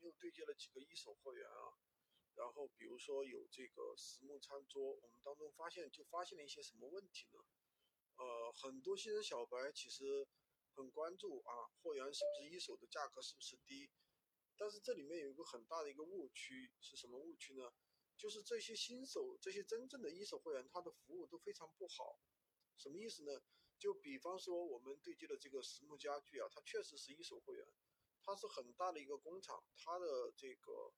又对接了几个一手货源啊，然后比如说有这个实木餐桌，我们当中发现就发现了一些什么问题呢？呃，很多新人小白其实很关注啊，货源是不是一手的价格是不是低？但是这里面有一个很大的一个误区是什么误区呢？就是这些新手，这些真正的一手货源，他的服务都非常不好。什么意思呢？就比方说我们对接的这个实木家具啊，它确实是一手货源，它是很大的一个工厂，它的这个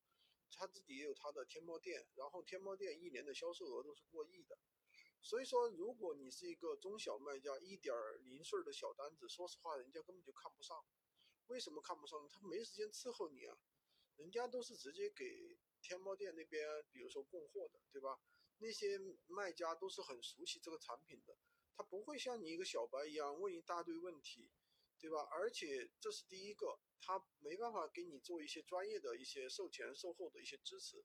它自己也有它的天猫店，然后天猫店一年的销售额都是过亿的。所以说，如果你是一个中小卖家，一点零碎的小单子，说实话，人家根本就看不上。为什么看不上？他没时间伺候你啊，人家都是直接给天猫店那边，比如说供货的，对吧？那些卖家都是很熟悉这个产品的，他不会像你一个小白一样问一大堆问题，对吧？而且这是第一个，他没办法给你做一些专业的一些售前售后的一些支持。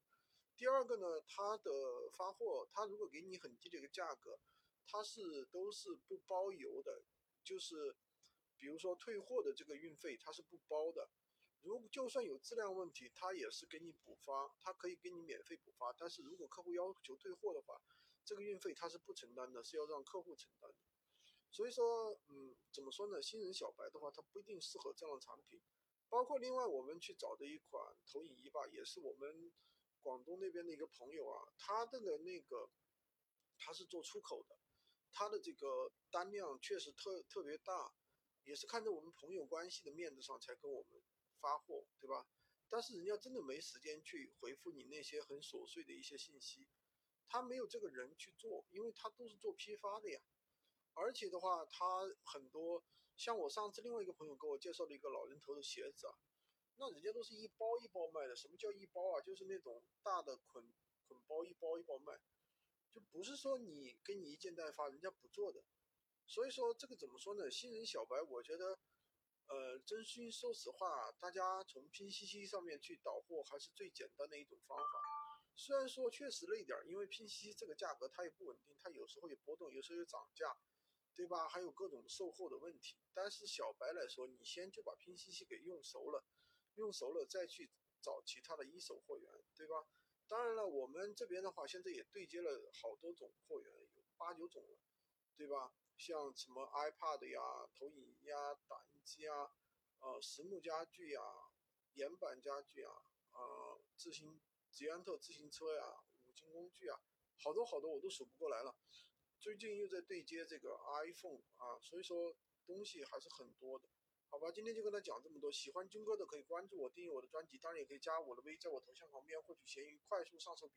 第二个呢，他的发货，他如果给你很低的一个价格，他是都是不包邮的，就是比如说退货的这个运费，他是不包的。如果就算有质量问题，他也是给你补发，他可以给你免费补发。但是如果客户要求退货的话，这个运费他是不承担的，是要让客户承担的。所以说，嗯，怎么说呢？新人小白的话，他不一定适合这样的产品。包括另外我们去找的一款投影仪吧，也是我们。广东那边的一个朋友啊，他的那个他是做出口的，他的这个单量确实特特别大，也是看着我们朋友关系的面子上才跟我们发货，对吧？但是人家真的没时间去回复你那些很琐碎的一些信息，他没有这个人去做，因为他都是做批发的呀。而且的话，他很多像我上次另外一个朋友给我介绍的一个老人头的鞋子啊。那人家都是一包一包卖的，什么叫一包啊？就是那种大的捆捆包一包一包卖，就不是说你给你一件代发，人家不做的。所以说这个怎么说呢？新人小白，我觉得，呃，真心说实话，大家从拼夕夕上面去导货还是最简单的一种方法。虽然说确实累点，因为拼夕夕这个价格它也不稳定，它有时候有波动，有时候有涨价，对吧？还有各种售后的问题。但是小白来说，你先就把拼夕夕给用熟了。用熟了再去找其他的一手货源，对吧？当然了，我们这边的话，现在也对接了好多种货源，有八九种了，对吧？像什么 iPad 呀、投影仪呀、打印机啊、呃实木家具呀、岩板家具啊、呃自行捷安特自行车呀、五金工具啊，好多好多我都数不过来了。最近又在对接这个 iPhone 啊，所以说东西还是很多的。好吧，今天就跟他讲这么多。喜欢军哥的可以关注我，订阅我的专辑，当然也可以加我的微，在我头像旁边获取闲鱼快速上手笔。